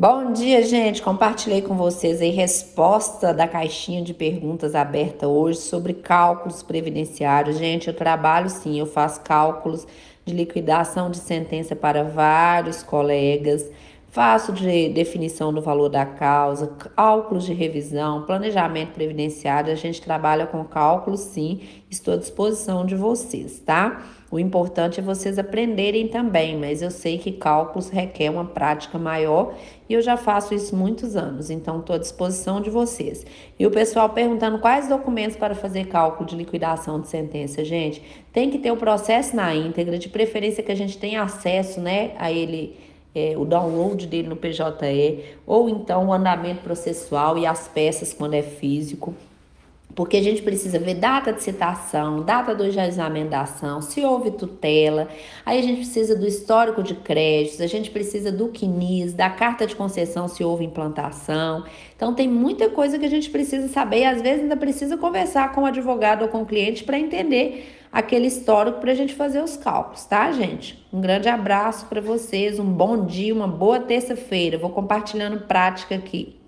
Bom dia, gente. Compartilhei com vocês a resposta da caixinha de perguntas aberta hoje sobre cálculos previdenciários. Gente, eu trabalho sim, eu faço cálculos de liquidação de sentença para vários colegas, faço de definição do valor da causa, cálculos de revisão, planejamento previdenciário. A gente trabalha com cálculos sim, estou à disposição de vocês, tá? O importante é vocês aprenderem também, mas eu sei que cálculos requer uma prática maior e eu já faço isso muitos anos, então estou à disposição de vocês. E o pessoal perguntando quais documentos para fazer cálculo de liquidação de sentença, gente, tem que ter o processo na íntegra, de preferência que a gente tenha acesso, né, a ele. É, o download dele no PJE, ou então o andamento processual e as peças quando é físico porque a gente precisa ver data de citação, data do ajuizamento da ação, se houve tutela, aí a gente precisa do histórico de créditos, a gente precisa do CNIS, da carta de concessão se houve implantação. Então tem muita coisa que a gente precisa saber e às vezes ainda precisa conversar com o advogado ou com o cliente para entender aquele histórico para a gente fazer os cálculos, tá, gente? Um grande abraço para vocês, um bom dia, uma boa terça-feira. Vou compartilhando prática aqui.